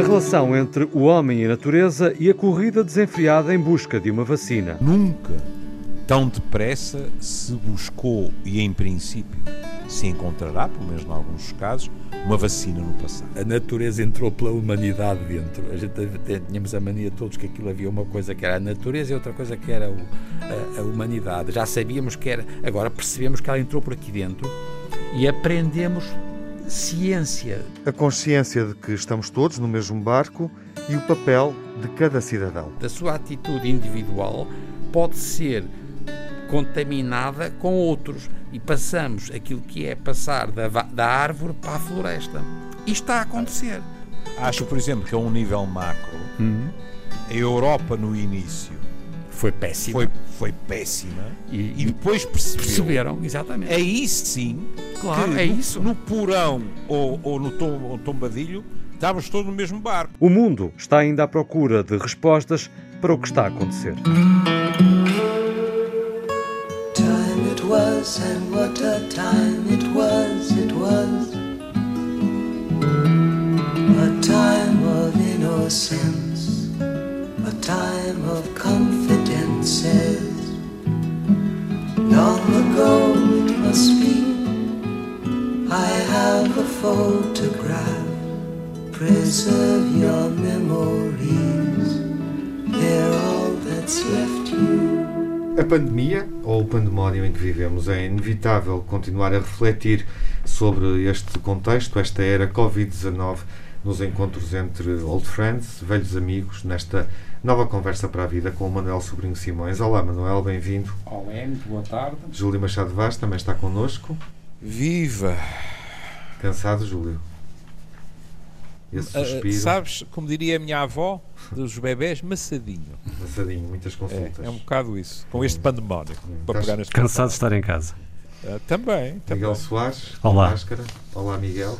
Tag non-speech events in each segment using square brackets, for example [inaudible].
A relação entre o homem e a natureza e a corrida desenfreada em busca de uma vacina. Nunca tão depressa se buscou e, em princípio, se encontrará, pelo menos em alguns casos, uma vacina no passado. A natureza entrou pela humanidade dentro. A gente tínhamos a mania todos que aquilo havia uma coisa que era a natureza e outra coisa que era a, a, humanidade. Já sabíamos que era, agora percebemos que ela entrou por aqui dentro e aprendemos ciência. A consciência de que estamos todos no mesmo barco e o papel de cada cidadão. Da sua atitude individual pode ser contaminada com outros e passamos aquilo que é passar da, da árvore para a floresta. Isto está a acontecer. Acho, por exemplo, que a um nível macro, uhum. a Europa no início foi péssima. Foi, foi péssima. E, e depois percebeu, perceberam, exatamente. Aí sim, claro, é no, isso. No porão ou, ou no tom, tombadilho, estávamos todos no mesmo barco. O mundo está ainda à procura de respostas para o que está a acontecer. Time it was, and what a time it was, it was. A time of innocence, a time of Long ago it must be, I have a photograph. Preserve your memories, they're all that's left you. A pandemia, ou o pandemónio em que vivemos, é inevitável continuar a refletir sobre este contexto, esta era Covid-19, nos encontros entre old friends, velhos amigos, nesta nova conversa para a vida com o Manuel Sobrinho Simões. Olá, Manuel, bem-vindo. Olá, muito boa tarde. Júlio Machado Vaz também está connosco. Viva! Cansado, Júlio? Esse uh, suspiro. sabes, como diria a minha avó, dos bebés, maçadinho. Maçadinho, muitas consultas. É, é um bocado isso, com este pandemónio. Hum. Para pegar neste Cansado de estar em casa. Uh, também, também. Miguel Soares, Olá. Máscara. Olá, Miguel.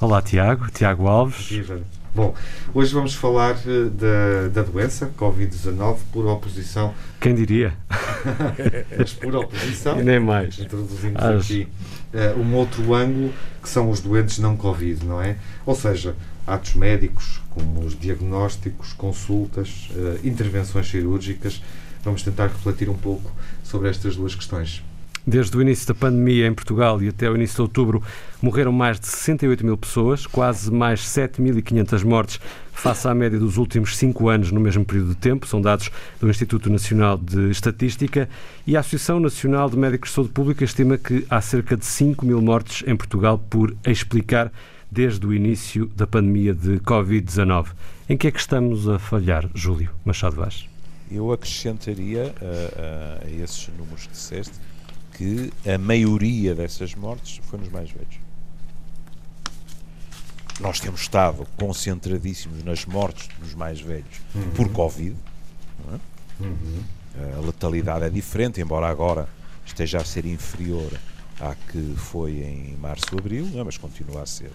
Olá, Tiago. Tiago Alves. Viva. Bom, hoje vamos falar uh, da, da doença, Covid-19, por oposição. Quem diria? [laughs] Mas por oposição. E nem mais. Introduzimos As... aqui uh, um outro ângulo que são os doentes não Covid, não é? Ou seja, atos médicos, como os diagnósticos, consultas, uh, intervenções cirúrgicas. Vamos tentar refletir um pouco sobre estas duas questões. Desde o início da pandemia em Portugal e até o início de outubro, morreram mais de 68 mil pessoas, quase mais 7.500 mortes face à média dos últimos cinco anos no mesmo período de tempo, são dados do Instituto Nacional de Estatística, e a Associação Nacional de Médicos de Saúde Pública estima que há cerca de 5 mil mortes em Portugal por explicar desde o início da pandemia de Covid-19. Em que é que estamos a falhar, Júlio Machado Vaz? Eu acrescentaria a, a, a esses números que disseste que a maioria dessas mortes foi nos mais velhos. Nós temos estado concentradíssimos nas mortes dos mais velhos uhum. por Covid. É? Uhum. A letalidade é diferente, embora agora esteja a ser inferior à que foi em março, abril, é? mas continua a ser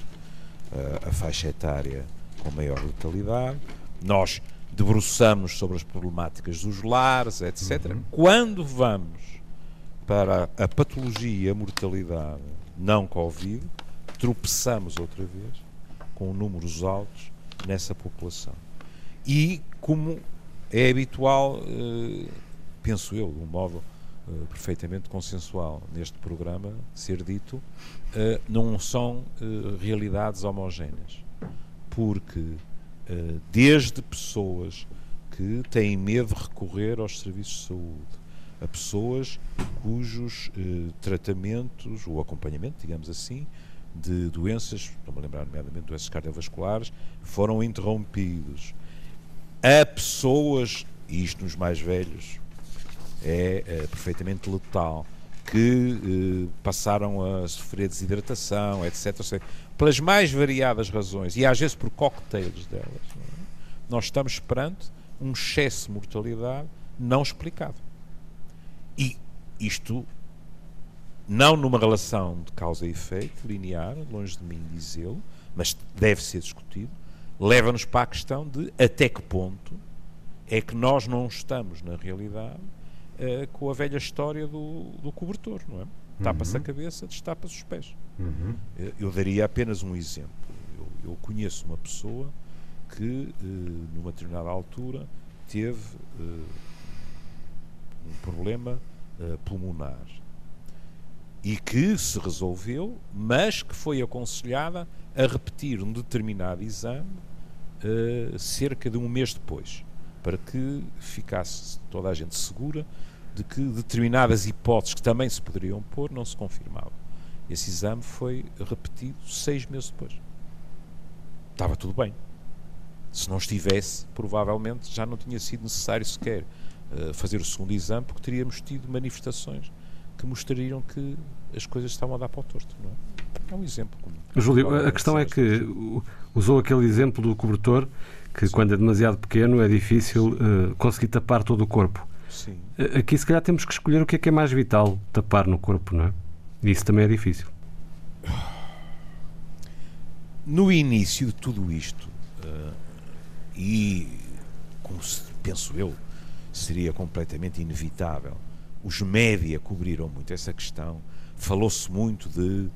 uh, a faixa etária com maior letalidade. Nós debruçamos sobre as problemáticas dos lares, etc. Uhum. Quando vamos para a patologia e a mortalidade não Covid, tropeçamos outra vez com números altos nessa população. E, como é habitual, eh, penso eu, de um modo eh, perfeitamente consensual neste programa, ser dito, eh, não são realidades homogéneas. Porque, desde pessoas que têm medo de recorrer aos serviços de saúde, a pessoas cujos eh, tratamentos, ou acompanhamento, digamos assim, de doenças, estou-me a lembrar nomeadamente doenças cardiovasculares, foram interrompidos. A pessoas, e isto nos mais velhos, é, é perfeitamente letal, que eh, passaram a sofrer desidratação, etc. Seja, pelas mais variadas razões, e às vezes por cocktails delas, é? nós estamos perante um excesso de mortalidade não explicado. E isto não numa relação de causa e efeito linear, longe de mim dizê-lo, mas deve ser discutido, leva-nos para a questão de até que ponto é que nós não estamos, na realidade, uh, com a velha história do, do cobertor, não é? Tapa-se uhum. a cabeça, destapa-se os pés. Uhum. Eu, eu, daria apenas um exemplo. Eu, eu, conheço uma pessoa que, numa determinada altura, teve um problema pulmonar e que se resolveu, mas que foi aconselhada a repetir um determinado exame uh, cerca de um mês depois, para que ficasse toda a gente segura de que determinadas hipóteses que também se poderiam pôr não se confirmavam. Esse exame foi repetido seis meses depois. Estava tudo bem. Se não estivesse, provavelmente já não tinha sido necessário sequer uh, fazer o segundo exame, porque teríamos tido manifestações que mostrariam que as coisas estavam a dar para o torto. Não é? é um exemplo. Como, Júlio, a questão é que usou aquele exemplo do cobertor que Sim. quando é demasiado pequeno é difícil uh, conseguir tapar todo o corpo. Sim. Aqui se calhar temos que escolher o que é que é mais vital tapar no corpo, não é? E isso também é difícil. No início de tudo isto, uh, e penso eu, seria completamente inevitável, os média cobriram muito essa questão. Falou-se muito de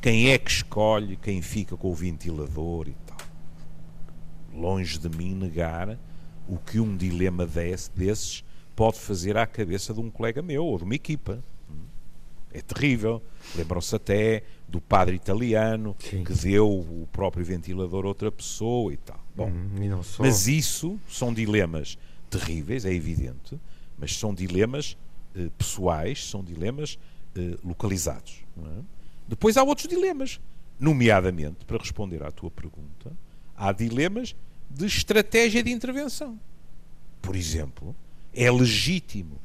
quem é que escolhe quem fica com o ventilador e tal. Longe de mim negar o que um dilema desse, desses pode fazer à cabeça de um colega meu ou de uma equipa. É terrível. Lembram-se até do padre italiano Sim. que deu o próprio ventilador a outra pessoa e tal. Bom, hum, mas isso são dilemas terríveis, é evidente, mas são dilemas eh, pessoais, são dilemas eh, localizados. É? Depois há outros dilemas, nomeadamente, para responder à tua pergunta, há dilemas de estratégia de intervenção. Por exemplo, é legítimo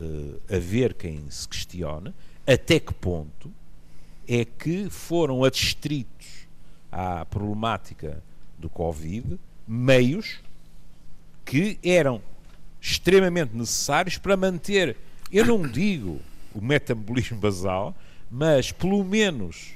uh, haver quem se questione até que ponto é que foram adstritos à problemática do Covid meios que eram extremamente necessários para manter eu não digo o metabolismo basal, mas pelo menos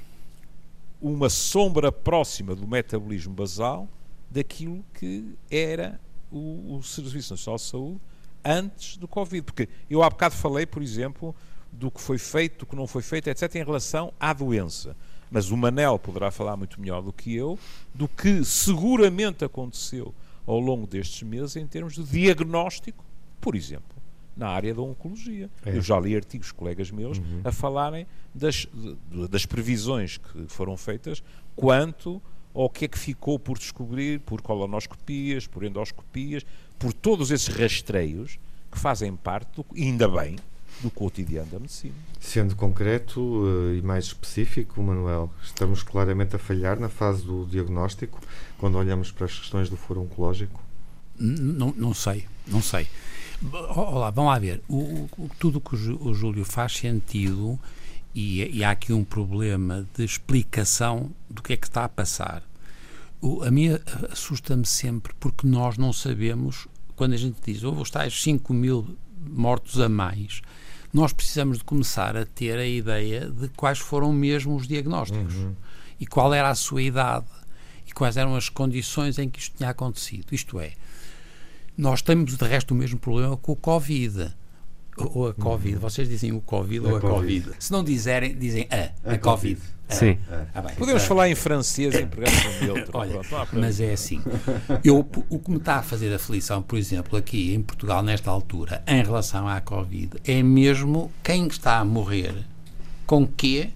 uma sombra próxima do metabolismo basal daquilo que era o, o Serviço Nacional de Saúde antes do Covid. Porque eu há bocado falei, por exemplo, do que foi feito, do que não foi feito, etc., em relação à doença. Mas o Manel poderá falar muito melhor do que eu do que seguramente aconteceu ao longo destes meses em termos de diagnóstico, por exemplo na área da oncologia. É. Eu já li artigos colegas meus uhum. a falarem das, das previsões que foram feitas quanto ao que é que ficou por descobrir por colonoscopias, por endoscopias, por todos esses rastreios que fazem parte, do, ainda bem, do cotidiano da medicina. Sendo concreto uh, e mais específico, Manuel, estamos claramente a falhar na fase do diagnóstico quando olhamos para as questões do foro oncológico? Não, não sei, não sei. Olá, vamos lá ver. O, o, tudo que o, o Júlio faz sentido e, e, há aqui um problema de explicação do que é que está a passar. O, a minha assusta-me sempre porque nós não sabemos, quando a gente diz houve os tais 5 mil mortos a mais, nós precisamos de começar a ter a ideia de quais foram mesmo os diagnósticos uhum. e qual era a sua idade e quais eram as condições em que isto tinha acontecido. Isto é, nós temos, de resto, o mesmo problema com o Covid. Ou a Covid. Uhum. Vocês dizem o Covid ou a COVID. COVID. Se não dizerem, dizem a, a, a Covid. A. Sim. Ah, bem, Podemos falar em francês em programa [laughs] neutro. Olha, mas é assim. Eu, o que me está a fazer aflição, por exemplo, aqui em Portugal, nesta altura, em relação à Covid, é mesmo quem está a morrer, com que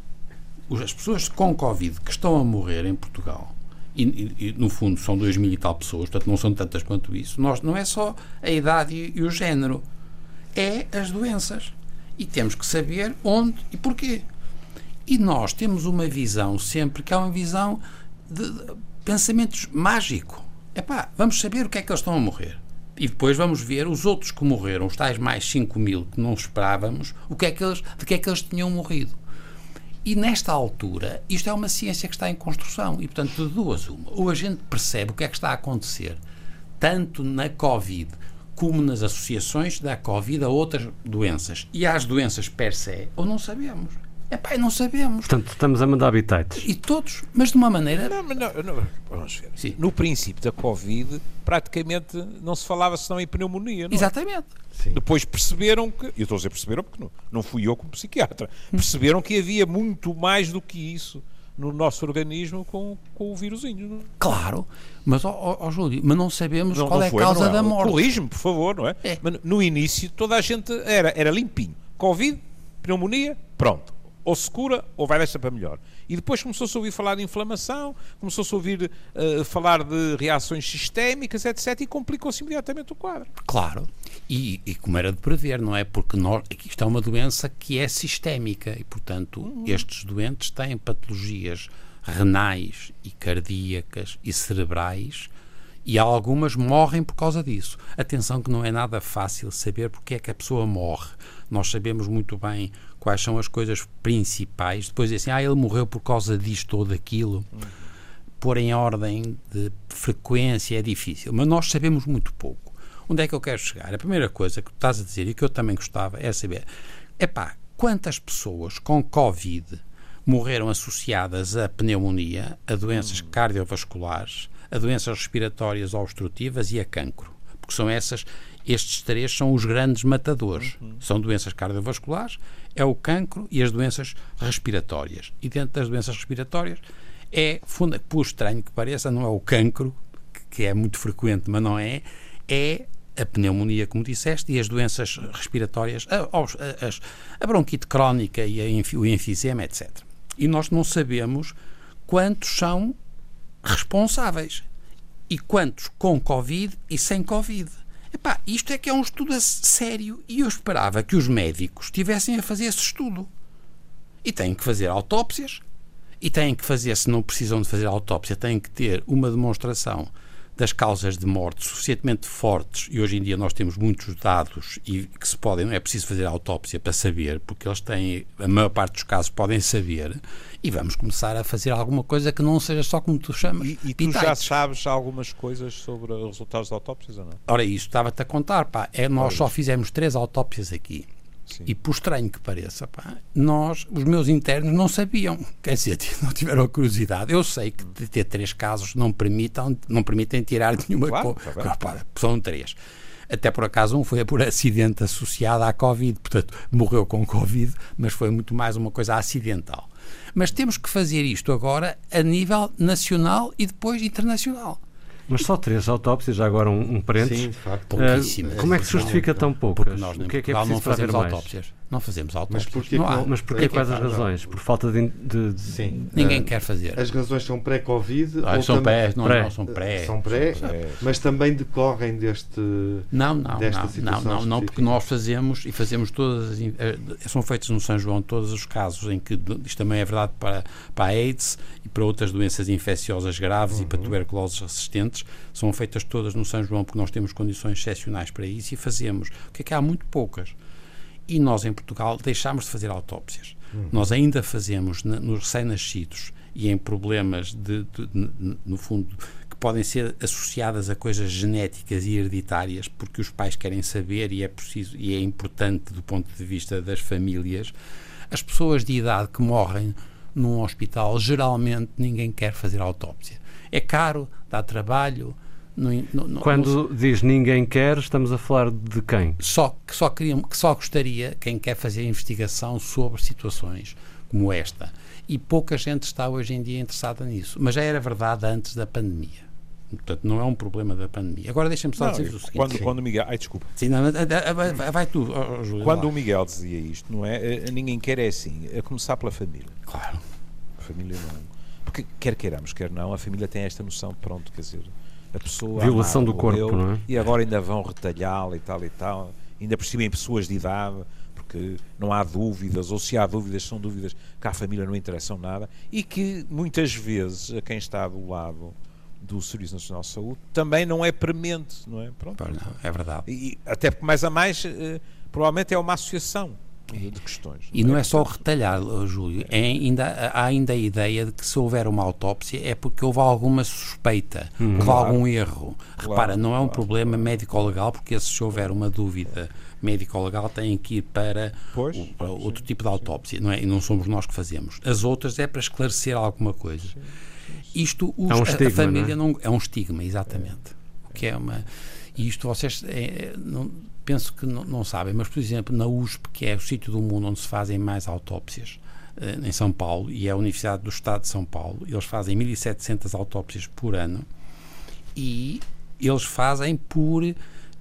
as pessoas com Covid que estão a morrer em Portugal e, e, no fundo são dois mil e tal pessoas, portanto não são tantas quanto isso, nós, não é só a idade e, e o género, é as doenças. E temos que saber onde e porquê. E nós temos uma visão sempre que é uma visão de, de pensamentos mágico. Epá, vamos saber o que é que eles estão a morrer. E depois vamos ver os outros que morreram, os tais mais 5 mil que não esperávamos, o que é que eles, de que é que eles tinham morrido. E nesta altura, isto é uma ciência que está em construção e, portanto, de duas uma. Ou a gente percebe o que é que está a acontecer, tanto na Covid como nas associações da Covid a outras doenças e às doenças per se, ou não sabemos. É pá, não sabemos. Portanto, estamos a mandar habitats. E todos, mas de uma maneira. Não, mas não, não, vamos ver. Sim. No princípio da Covid, praticamente não se falava senão em pneumonia. Não é? Exatamente. Sim. Depois perceberam que, eu estou a dizer perceberam porque não, não fui eu como psiquiatra, perceberam que havia muito mais do que isso. No nosso organismo com, com o vírusinho. Claro, mas, ó, ó, Júlio, mas não sabemos não, qual não é a causa da morte. Corrige-me, por favor, não é? é? Mas no início toda a gente era, era limpinho. Covid, pneumonia, pronto. Ou se cura ou vai desta para melhor. E depois começou-se a ouvir falar de inflamação, começou-se a ouvir uh, falar de reações sistémicas, etc. E complicou-se imediatamente o quadro. Claro. E, e, como era de prever, não é? Porque nós, isto é uma doença que é sistémica e, portanto, uhum. estes doentes têm patologias renais e cardíacas e cerebrais e algumas morrem por causa disso. Atenção que não é nada fácil saber porque é que a pessoa morre. Nós sabemos muito bem quais são as coisas principais. Depois assim, ah, ele morreu por causa disto ou daquilo. Uhum. Pôr em ordem de frequência é difícil, mas nós sabemos muito pouco. Onde é que eu quero chegar? A primeira coisa que tu estás a dizer e que eu também gostava é saber, é pá, quantas pessoas com Covid morreram associadas a pneumonia, a doenças uhum. cardiovasculares, a doenças respiratórias obstrutivas e a cancro? Porque são essas, estes três são os grandes matadores. Uhum. São doenças cardiovasculares, é o cancro e as doenças respiratórias. E dentro das doenças respiratórias é, por estranho que pareça, não é o cancro, que é muito frequente, mas não é, é a pneumonia, como disseste, e as doenças respiratórias, a, a, a bronquite crónica e a, o enfisema, etc. E nós não sabemos quantos são responsáveis e quantos com Covid e sem Covid. Epá, isto é que é um estudo sério e eu esperava que os médicos tivessem a fazer esse estudo. E têm que fazer autópsias e têm que fazer, se não precisam de fazer autópsia, têm que ter uma demonstração das causas de morte suficientemente fortes, e hoje em dia nós temos muitos dados e que se podem, é preciso fazer autópsia para saber, porque eles têm, a maior parte dos casos podem saber, e vamos começar a fazer alguma coisa que não seja só como tu chamas. E, e tu já sabes algumas coisas sobre os resultados da autópsias ou não? Ora, isso estava-te a contar, pá, é, nós só fizemos três autópsias aqui. Sim. E por estranho que pareça, pá, nós, os meus internos, não sabiam. Quer dizer, [laughs] não tiveram curiosidade. Eu sei que de ter três casos não, permitam, não permitem tirar [laughs] nenhuma claro, coisa. Tá são três. Até por acaso um foi por acidente associado à Covid, portanto, morreu com Covid, mas foi muito mais uma coisa acidental. Mas temos que fazer isto agora a nível nacional e depois internacional. Mas só três autópsias, já agora um, um parênteses. Sim, de facto. Pouquíssimas. Uh, como é que se justifica tão poucas? Porque nós o que é que é preciso não fazer autópsias. Não fazemos autópsias. Mas porquê, não há. Mas porquê, quais as razões? Por falta de... de, de... Sim. Ninguém uh, quer fazer. As razões são pré-Covid? Ah, são pré, não, pré. não, são pré. São pré, mas também decorrem deste Não, não, desta não, não, não, não, porque nós fazemos e fazemos todas, eh, são feitos no São João todos os casos em que, isto também é verdade para, para a AIDS e para outras doenças infecciosas graves uhum. e para uhum. tuberculoses resistentes, são feitas todas no São João porque nós temos condições excepcionais para isso e fazemos. O que é que há muito poucas e nós, em Portugal, deixámos de fazer autópsias. Uhum. Nós ainda fazemos na, nos recém-nascidos e em problemas, de, de, de, no fundo, que podem ser associadas a coisas genéticas e hereditárias, porque os pais querem saber e é preciso e é importante do ponto de vista das famílias. As pessoas de idade que morrem num hospital, geralmente ninguém quer fazer autópsia. É caro, dá trabalho, no, no, Quando no... diz ninguém quer, estamos a falar de quem? Só que só, queria, que só gostaria quem quer fazer investigação sobre situações como esta. E pouca gente está hoje em dia interessada nisso. Mas já era verdade antes da pandemia. Portanto, não é um problema da pandemia. Agora deixa-me só dizer o seguinte. Quando, quando o Miguel. Ai, desculpa. Sim, não, vai, vai tu, Júlio. Quando lá. o Miguel dizia isto, não é? Eh, ninguém quer é assim. A começar pela família. Claro. A família não. Porque quer queiramos, quer não, a família tem esta noção de pronto, quer dizer a pessoa. Violação do corpo, não é? E agora ainda vão retalhá-la e tal e tal. Ainda por cima em pessoas de idade, porque não há dúvidas, ou se há dúvidas, são dúvidas que à família não interessam nada e que muitas vezes a quem está do lado do Serviço Nacional de Saúde também não é premente, não é? Pronto. Não, é verdade. E, até porque mais a mais, eh, provavelmente é uma associação de questões. E não é, é só retalhar, Júlio. É ainda, há ainda a ideia de que se houver uma autópsia é porque houve alguma suspeita, hum, houve claro. algum erro. Claro, Repara, não é um claro, problema médico-legal, porque se houver uma dúvida médico-legal têm que ir para, pois, o, para outro tipo de autópsia, não é? E não somos nós que fazemos. As outras é para esclarecer alguma coisa. Isto os, é um estigma, a, família não é? não, é um estigma, exatamente. O que é uma e isto vocês é, não, penso que não, não, sabem, mas por exemplo, na USP, que é o sítio do mundo onde se fazem mais autópsias, em São Paulo, e é a Universidade do Estado de São Paulo. Eles fazem 1.700 autópsias por ano e eles fazem por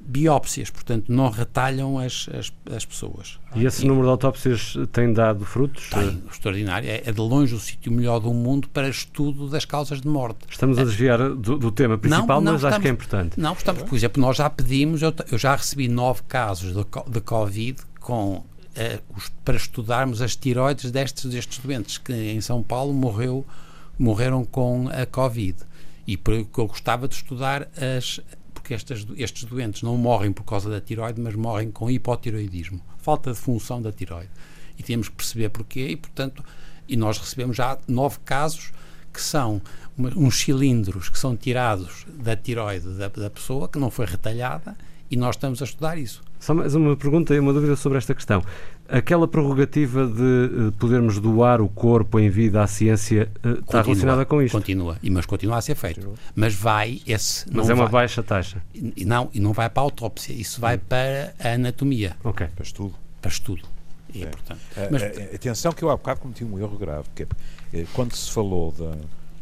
biópsias, portanto não retalham as, as, as pessoas. E esse e, número de autópsias tem dado frutos? Tem, extraordinário. É, é, de longe o sítio melhor do mundo para estudo das causas de morte. Estamos a é. desviar do, do tema principal, não, não, mas estamos, acho que é importante. Não, estamos, por exemplo, nós já pedimos, eu, eu já recebi nove casos de, de Covid com, uh, os, para estudarmos as tiroides destes, destes doentes que em São Paulo morreu, morreram com a Covid. E porque eu gostava de estudar as, porque estas, estes doentes não morrem por causa da tiroide, mas morrem com hipotiroidismo, falta de função da tiroide. E temos que perceber porquê e, portanto, e nós recebemos já nove casos que são uma, uns cilindros que são tirados da tiroide da, da pessoa, que não foi retalhada, e nós estamos a estudar isso. Só mais uma pergunta e uma dúvida sobre esta questão. Aquela prerrogativa de uh, podermos doar o corpo em vida à ciência uh, continua, está relacionada com isto? Continua, mas continua a ser feito. Continua. Mas vai esse. Mas é uma vai, baixa taxa. E, não, e não vai para a autópsia, isso vai hum. para a anatomia. Ok. Para estudo. Para estudo. É, é. Portanto, mas, atenção que eu há bocado cometi um erro grave, porque é, quando se falou da,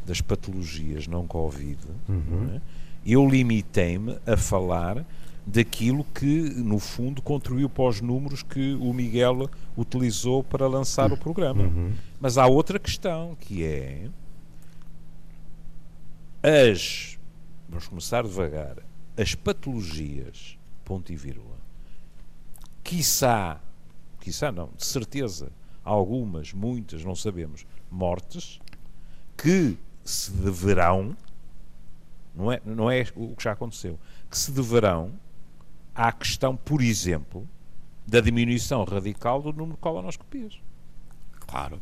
das patologias não Covid, uhum. é, eu limitei-me a falar daquilo que, no fundo, contribuiu para os números que o Miguel utilizou para lançar o programa. Uhum. Mas há outra questão, que é as, vamos começar devagar, as patologias, ponto e vírgula, quiçá, quiçá não, de certeza, algumas, muitas, não sabemos, mortes, que se deverão, não é, não é o que já aconteceu, que se deverão à questão, por exemplo, da diminuição radical do número de colonoscopias. Claro.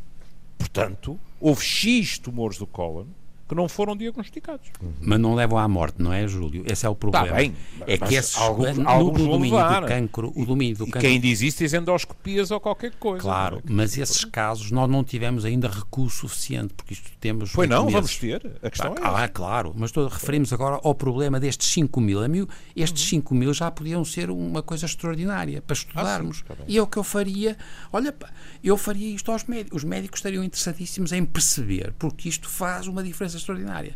Portanto, houve X tumores do cólon que não foram diagnosticados. Uhum. Mas não levam à morte, não é, Júlio? Esse é o problema. Está bem. É que esses, alguns, no, alguns no domínio levar. do cancro, o domínio do e cancro... quem diz isso diz endoscopias ou qualquer coisa. Claro, é? mas esses casos nós não tivemos ainda recurso suficiente, porque isto temos... Foi não, meses. vamos ter. A questão ah, é Ah, claro, mas estou, referimos agora ao problema destes 5 mil. A mil estes 5 mil já podiam ser uma coisa extraordinária para estudarmos. Ah, sim, e é o que eu faria... Olha, eu faria isto aos médicos. Os médicos estariam interessadíssimos em perceber, porque isto faz uma diferença extraordinária.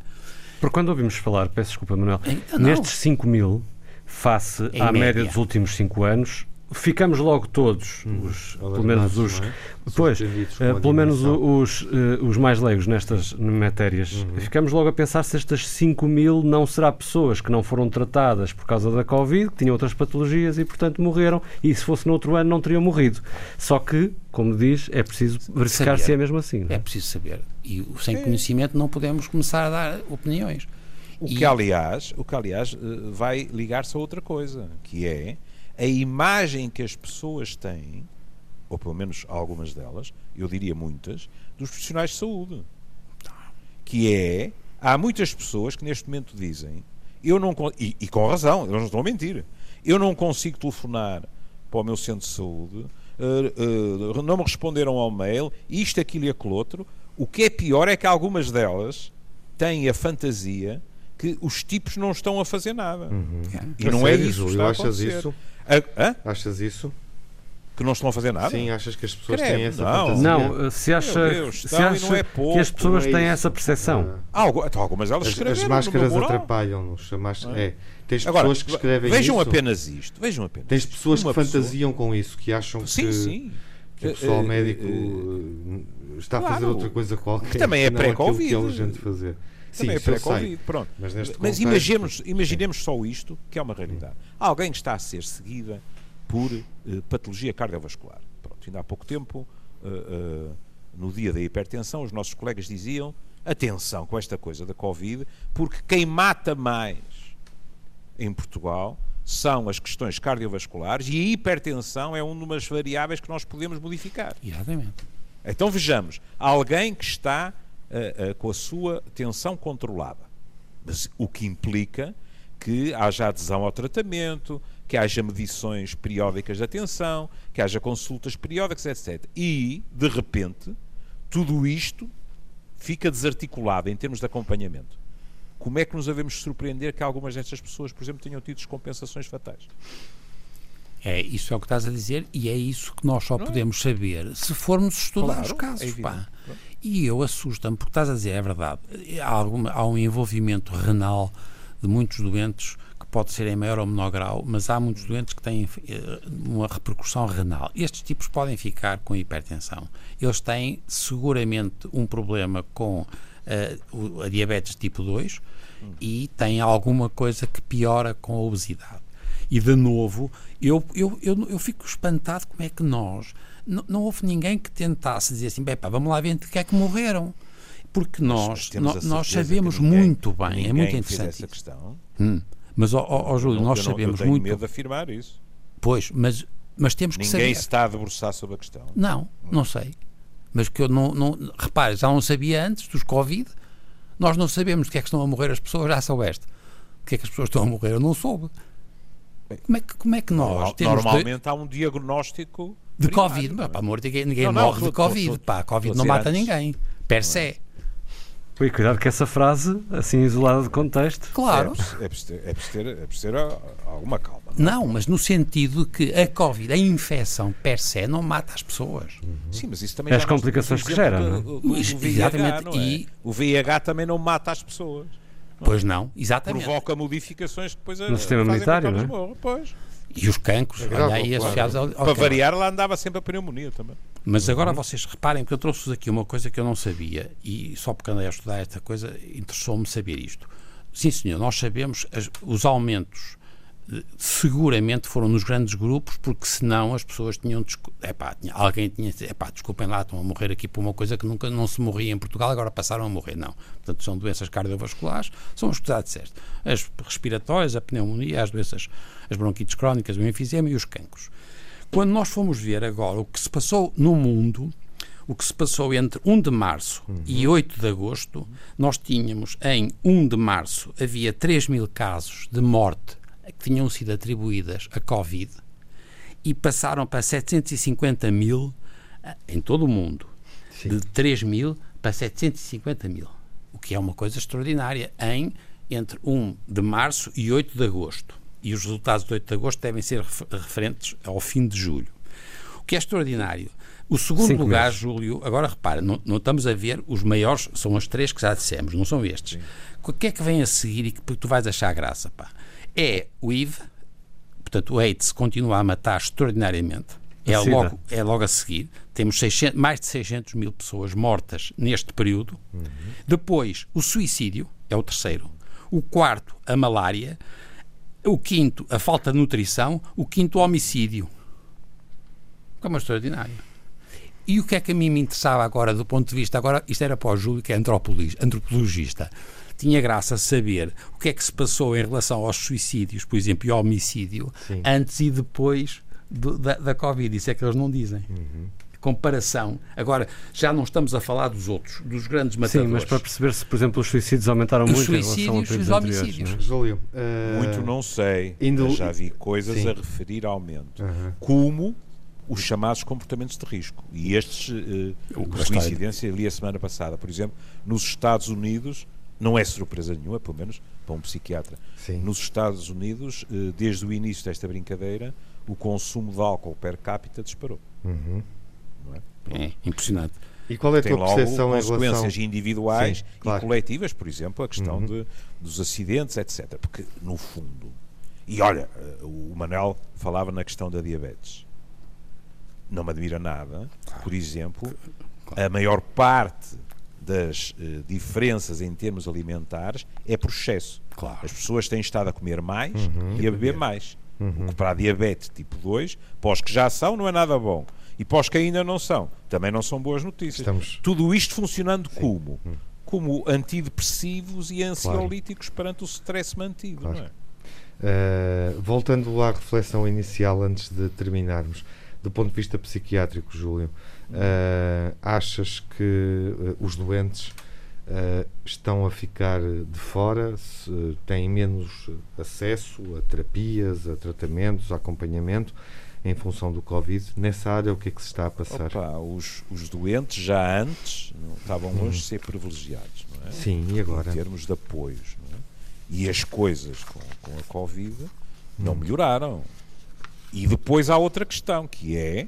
Por quando ouvimos falar, peço desculpa, Manuel, então, nestes 5 mil, face em à média. média dos últimos 5 anos, ficamos logo todos, hum, os, pelo menos os. É? Pois, uh, pelo menos os, uh, os mais leigos nestas matérias, uhum. ficamos logo a pensar se estas 5 mil não será pessoas que não foram tratadas por causa da Covid, que tinham outras patologias e, portanto, morreram, e se fosse no outro ano não teriam morrido. Só que, como diz, é preciso verificar saber. se é mesmo assim. É? é preciso saber. E sem conhecimento não podemos começar a dar opiniões. O que, aliás, o que, aliás, eh, vai ligar-se a outra coisa, que é a imagem que as pessoas têm, ou pelo menos algumas delas, eu diria muitas, dos profissionais de saúde. Que é, há muitas pessoas que neste momento dizem, eu não e, e com razão, eles não estão a mentir, eu não consigo telefonar para o meu centro de saúde, uh, uh, não me responderam ao mail, isto, aquilo e aquilo outro. O que é pior é que algumas delas têm a fantasia que os tipos não estão a fazer nada. Uhum. E não é isso que está a acontecer. Isso? Hã? Achas isso? Que não estão a fazer nada? Sim, achas que as pessoas Creve, têm essa não. fantasia? Não, se acha, Deus, se acha é pouco, que as pessoas é têm essa percepção. Ah. Então, algumas elas as, as máscaras atrapalham-nos. É? é. Tens Agora, pessoas que escrevem vejam isso. apenas isto. Vejam apenas Tens pessoas que fantasiam pessoa... com isso, que acham sim, que, sim. que o pessoal uh, médico uh, está claro, a fazer outra coisa qualquer. Que também é pré-Covid. que é urgente fazer. Também Sim, é pré-Covid, pronto. Mas, Mas imaginemos, imaginemos só isto, que é uma realidade. Alguém está a ser seguida por uh, patologia cardiovascular. Pronto, ainda há pouco tempo, uh, uh, no dia da hipertensão, os nossos colegas diziam: atenção com esta coisa da Covid, porque quem mata mais em Portugal são as questões cardiovasculares e a hipertensão é uma das variáveis que nós podemos modificar. Exatamente. Então vejamos, alguém que está uh, uh, com a sua tensão controlada, mas o que implica que haja adesão ao tratamento, que haja medições periódicas de atenção, que haja consultas periódicas, etc. E, de repente, tudo isto fica desarticulado em termos de acompanhamento. Como é que nos devemos surpreender que algumas destas pessoas, por exemplo, tenham tido descompensações fatais? É isso é o que estás a dizer e é isso que nós só podemos saber se formos estudar Claro, os é casos. evidente. E eu assusta-me, porque estás a dizer, é verdade, há, alguma- há um envolvimento renal de muitos doentes que pode ser em maior ou menor grau, mas há muitos doentes que têm eh, uma repercussão renal. Estes tipos podem ficar com hipertensão. Eles têm seguramente um problema com o- a diabetes tipo 2 e têm alguma coisa que piora com a obesidade. E de novo, eu, eu, eu, eu fico espantado como é que nós. Não houve ninguém que tentasse dizer assim, bem, pá, vamos lá ver de que é que morreram. Porque nós, nós certeza sabemos que ninguém- muito bem, é ninguém muito interessante. essa isso. questão. Hum. Mas, ó, ó, ó, Júlio, Não, nós eu não- sabemos eu tenho muito. medo de afirmar isso. Pois, mas, mas temos que Ninguém saber. se está a debruçar sobre a questão. Não, não sei. Mas que eu não, não. Repare, já não sabia antes dos Covid. Nós não sabemos de que é que estão a morrer as pessoas, já soubeste. De que é que as pessoas estão a morrer, eu não soube. Como é que, como é que nós Normal- temos de, Normalmente há um diagnóstico de primário, Covid? não é? pá, amor, ninguém, ninguém Não, não, morre de Covid. estou- pá, Covid não mata antes. ninguém. Per se. Ui, cuidado que essa frase, assim isolada de contexto, Claro. É preciso- é ter, é preciso ter, é preciso ter alguma calma. Não, mas no sentido que a Covid, a infecção per se, não mata as pessoas. Sim, mas isso também As já nós complicações que gera, do- não é? do- do Isso, VIH, exatamente, é? e- O VIH também não mata as pessoas. Pois não, exatamente. Provoca modificações que depois No sistema elas não é? Pois. E os cancros, É grave, olha aí, claro. associados ao, ao Para cancro. variar, lá andava sempre a pneumonia também. Mas agora Uhum. vocês reparem que eu trouxe-vos aqui uma coisa que eu não sabia e só porque andei a estudar esta coisa interessou-me saber isto. Sim, senhor, nós sabemos as- os aumentos seguramente foram nos grandes grupos porque senão as pessoas tinham, epá, tinha alguém tinha epá, desculpem lá, estão a morrer aqui por uma coisa que nunca não se morria em Portugal, agora passaram a morrer. Não. Portanto, são doenças cardiovasculares, são as que já disseste. As respiratórias, a pneumonia, as doenças, as bronquites crónicas, o enfisema e os cancros. Quando nós fomos ver agora o que se passou no mundo, o que se passou entre 1 de março e 8 de agosto, nós tínhamos em 1 de março havia 3 mil casos de morte que tinham sido atribuídas a Covid e passaram para 750 mil eh, em todo o mundo. De 3 mil para 750 mil. O que é uma coisa extraordinária em entre 1 de março e 8 de agosto. E os resultados de 8 de agosto devem ser refer- referentes ao fim de julho. O que é extraordinário. O segundo Cinco lugar, meses. Júlio, agora repara, não, não estamos a ver os maiores, são os três que já dissemos, não são estes. O que é que vem a seguir e que tu vais achar graça? Pá? É o IV, portanto o AIDS continua a matar extraordinariamente. É logo, é logo a seguir. Temos 600 mais de 600 mil pessoas mortas neste período. Depois, o suicídio é o terceiro. O quarto, a malária. O quinto, a falta de nutrição. O quinto, o homicídio. Que é extraordinário. E o que é que a mim me interessava agora, do ponto de vista, agora, isto era para o Júlio, que é antropologista. Tinha graça saber o que é que se passou em relação aos suicídios, por exemplo, e ao homicídio, Sim. antes e depois do- da, da Covid. Isso é que eles não dizem. Comparação. Agora, já não estamos a falar dos outros, dos grandes sim, matadores. mas para perceber se, por exemplo, os suicídios aumentaram Os muito em relação a suicídios e os homicídios. não é? Júlio, eh, Muito não sei, indo- mas já vi coisas Sim. a referir aumento. Aham. Como os chamados comportamentos de risco. E estes, eh, O- por a coincidência, li a semana passada, por exemplo, nos Estados Unidos, não é surpresa nenhuma, pelo menos para um psiquiatra, Sim. nos Estados Unidos, eh, desde o início desta brincadeira, o consumo de álcool per capita disparou. Uhum. Não é? É impressionante. E qual é a tem tua logo percepção em consequências relação... individuais Sim, claro. e coletivas, por exemplo, a questão Uhum. de, dos acidentes, etc. Porque, no fundo, e olha, eh, o Manel falava na questão da diabetes. Não me admira nada, por exemplo, a maior parte das eh, diferenças em termos alimentares é por excesso. Claro. As pessoas têm estado a comer mais Uhum. e a beber mais. O que para a diabetes tipo 2, para os que já são, não é nada bom. E para os que ainda não são, também não são boas notícias. Estamos- Tudo isto funcionando como? Como antidepressivos e ansiolíticos perante o stress mantido, Claro. não é? Uh, voltando à reflexão inicial antes de terminarmos, do ponto de vista psiquiátrico, Júlio, uh, achas que uh, os doentes uh, estão a ficar de fora, se têm menos acesso a terapias, a tratamentos, a acompanhamento em função do Covid? Nessa área, o que é que se está a passar? Opa, os, os doentes já antes não estavam longe de ser privilegiados, não é? Sim, e agora? Em termos de apoios, não é? E as coisas com, com a Covid não melhoraram. E depois há outra questão, que é,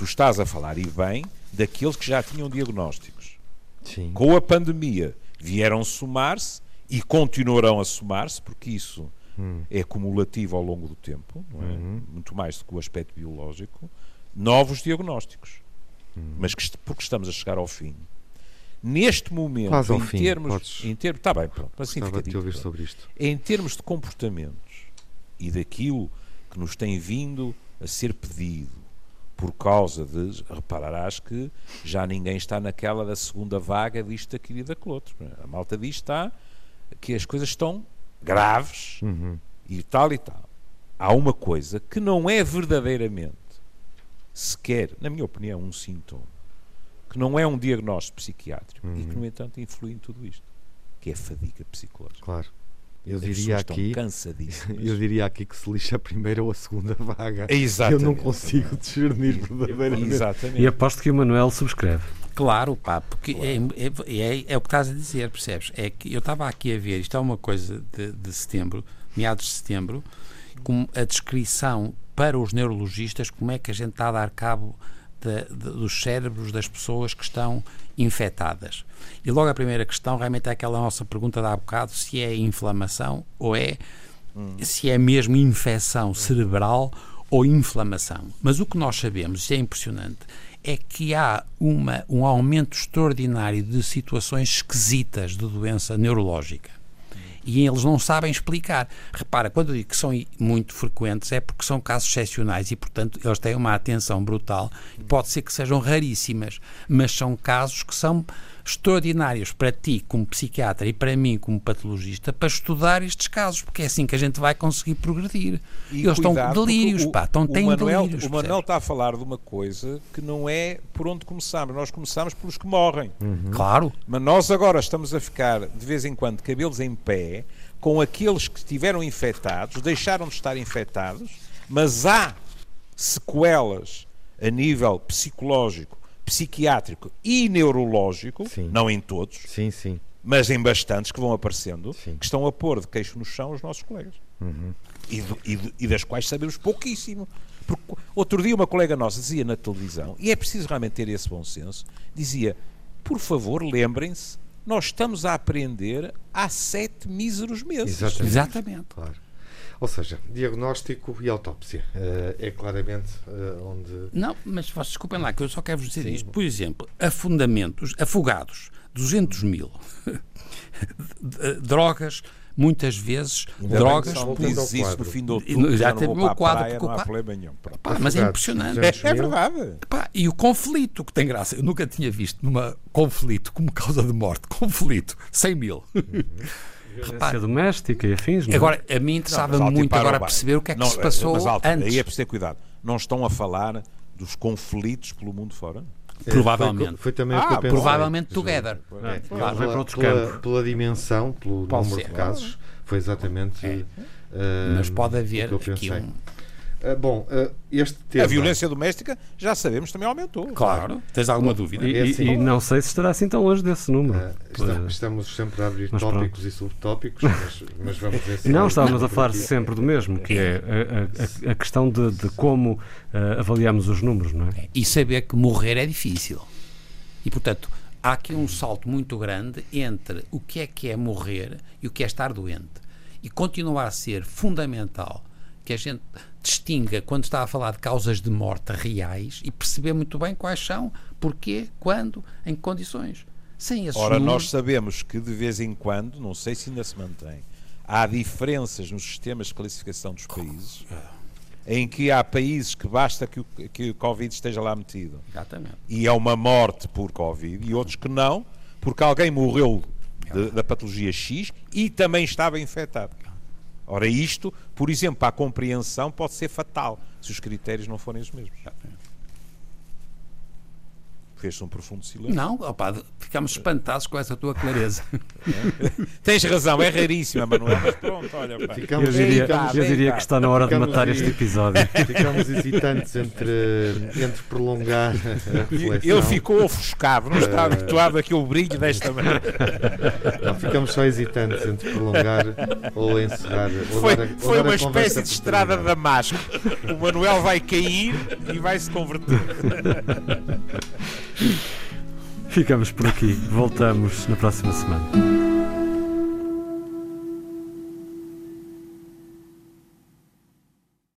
tu estás a falar, e bem, daqueles que já tinham diagnósticos. Sim. Com a pandemia vieram somar-se e continuarão a somar-se, porque isso é cumulativo ao longo do tempo, é? muito mais do que o aspecto biológico, novos diagnósticos. Mas que porque estamos a chegar ao fim. Neste momento, Quase em fim, termos. podes- Em termos está bem, pronto. Assim fica dito, ouvir sobre isto. Em termos de comportamentos e daquilo que nos tem vindo a ser pedido por causa de, repararás que já ninguém está naquela da segunda vaga disto, daquilo e daquele outro. A malta diz está que as coisas estão graves Uhum. e tal e tal. Há uma coisa que não é verdadeiramente sequer, na minha opinião, um sintoma, que não é um diagnóstico psiquiátrico e que, no entanto, influi em tudo isto, que é a fadiga psicológica. Claro. Eu As diria aqui, cansadíssimas. [laughs] eu diria aqui que se lixa a primeira ou a segunda vaga. Exatamente. Eu não consigo discernir [laughs] verdadeiramente. Exatamente. E aposto que o Manuel subscreve. Claro, pá, porque É, é, é, é o que estás a dizer, percebes? É que eu estava aqui a ver, isto é uma coisa de, de setembro, meados de setembro, com a descrição para os neurologistas como é que a gente está a dar cabo de- de- dos cérebros das pessoas que estão infectadas. E logo a primeira questão realmente é aquela nossa pergunta de há bocado, se é inflamação ou é se é mesmo infecção cerebral ou inflamação. Mas o que nós sabemos, e é impressionante, é que há uma, um aumento extraordinário de situações esquisitas de doença neurológica. E eles não sabem explicar. Repara, quando eu digo que são muito frequentes, é porque são casos excepcionais e, portanto, eles têm uma atenção brutal. Pode ser que sejam raríssimas, mas são casos que são extraordinários para ti, como psiquiatra, e para mim, como patologista, para estudar estes casos, porque é assim que a gente vai conseguir progredir. E eles estão com delírios, o- pá, estão, têm Manuel, delírios. O Manuel está a falar de uma coisa que não é por onde começamos. Nós começamos pelos que morrem. Claro, Mas nós agora estamos a ficar, de vez em quando, cabelos em pé, com aqueles que estiveram infectados, deixaram de estar infectados, mas há sequelas a nível psicológico, psiquiátrico e neurológico, Sim. não em todos, Sim, sim. mas em bastantes que vão aparecendo, Sim. que estão a pôr de queixo no chão os nossos colegas. E, do- e do- e das quais sabemos pouquíssimo. Porque outro dia uma colega nossa dizia na televisão, e é preciso realmente ter esse bom senso, dizia, por favor, lembrem-se, nós estamos a aprender há sete míseros meses. Exatamente. exatamente. Claro. Ou seja, diagnóstico e autópsia. Eh, é claramente eh, onde. Não, mas vocês desculpem lá, que eu só quero vos dizer isto. Por exemplo, afundamentos, afogados, 200 mil. [laughs] Drogas, muitas vezes, Ainda drogas. dizes isso no fim E outubro, já já teve o quadro, praia, porque o não há quadro- problema nenhum. Pronto. Pá, mas é impressionante. 200 É mil. verdade. Pá, e o conflito que tem graça. Eu nunca tinha visto numa conflito como causa de morte. Conflito, 100 mil. Violência doméstica e afins, não é? Agora, a mim Não, interessava mas muito agora bar. perceber o que é que Não, se passou mas, Alto, antes. Aí é preciso ter cuidado. Não estão a falar dos conflitos pelo mundo fora? eh, Provavelmente. Foi, foi também o Ah, que eu pensei. Provavelmente together. É, Claro. vai para Pela, outros pela, campos. pela dimensão, pelo Pode número ser. de casos, foi exatamente. É. eh, Mas pode o haver aqui um. Ah, bom, ah, este tema. A violência doméstica, já sabemos, também aumentou. Claro, tens alguma dúvida? E, É e- assim. e não sei se estará assim tão longe desse número. Pois. estamos, estamos sempre a abrir Mas tópicos e subtópicos, mas, mas vamos ver [laughs] se. Não, vai- estávamos a falar aqui. sempre do mesmo, que é a, a- a questão de, de como avaliamos os números, não é? E saber que morrer é difícil. E, portanto, há aqui um salto muito grande entre o que é que é morrer e o que é estar doente. E continua a ser fundamental que a gente distinga quando está a falar de causas de morte reais e perceber muito bem quais são, porquê, quando, em que condições. Sem esses Ora, números, nós sabemos que de vez em quando, não sei se ainda se mantém, há diferenças nos sistemas de classificação dos países, em que há países que basta que o, que o Covid esteja lá metido Exatamente. e é uma morte por Covid, e outros que não, porque alguém morreu de- da patologia X e também estava infectado. Ora, isto, por exemplo, para a compreensão pode ser fatal se os critérios não forem os mesmos. Fez-se um profundo silêncio. Não, opa, ficamos espantados com essa tua clareza. [laughs] Tens razão, é raríssima, Manuel, mas pronto, olha. Pá. Ficamos, Eu diria, ficamos, eu diria que está na hora de matar aí. este episódio. [laughs] ficamos hesitantes entre, entre prolongar a reflexão. Ele ficou ofuscado, não está habituado àquele brilho desta maneira. Não, ficamos só hesitantes entre prolongar ou encerrar. Ou Foi, a- foi a uma espécie de estrada de. Damasco. O Manuel vai cair e vai se converter. [laughs] Ficamos por aqui. Voltamos na próxima semana.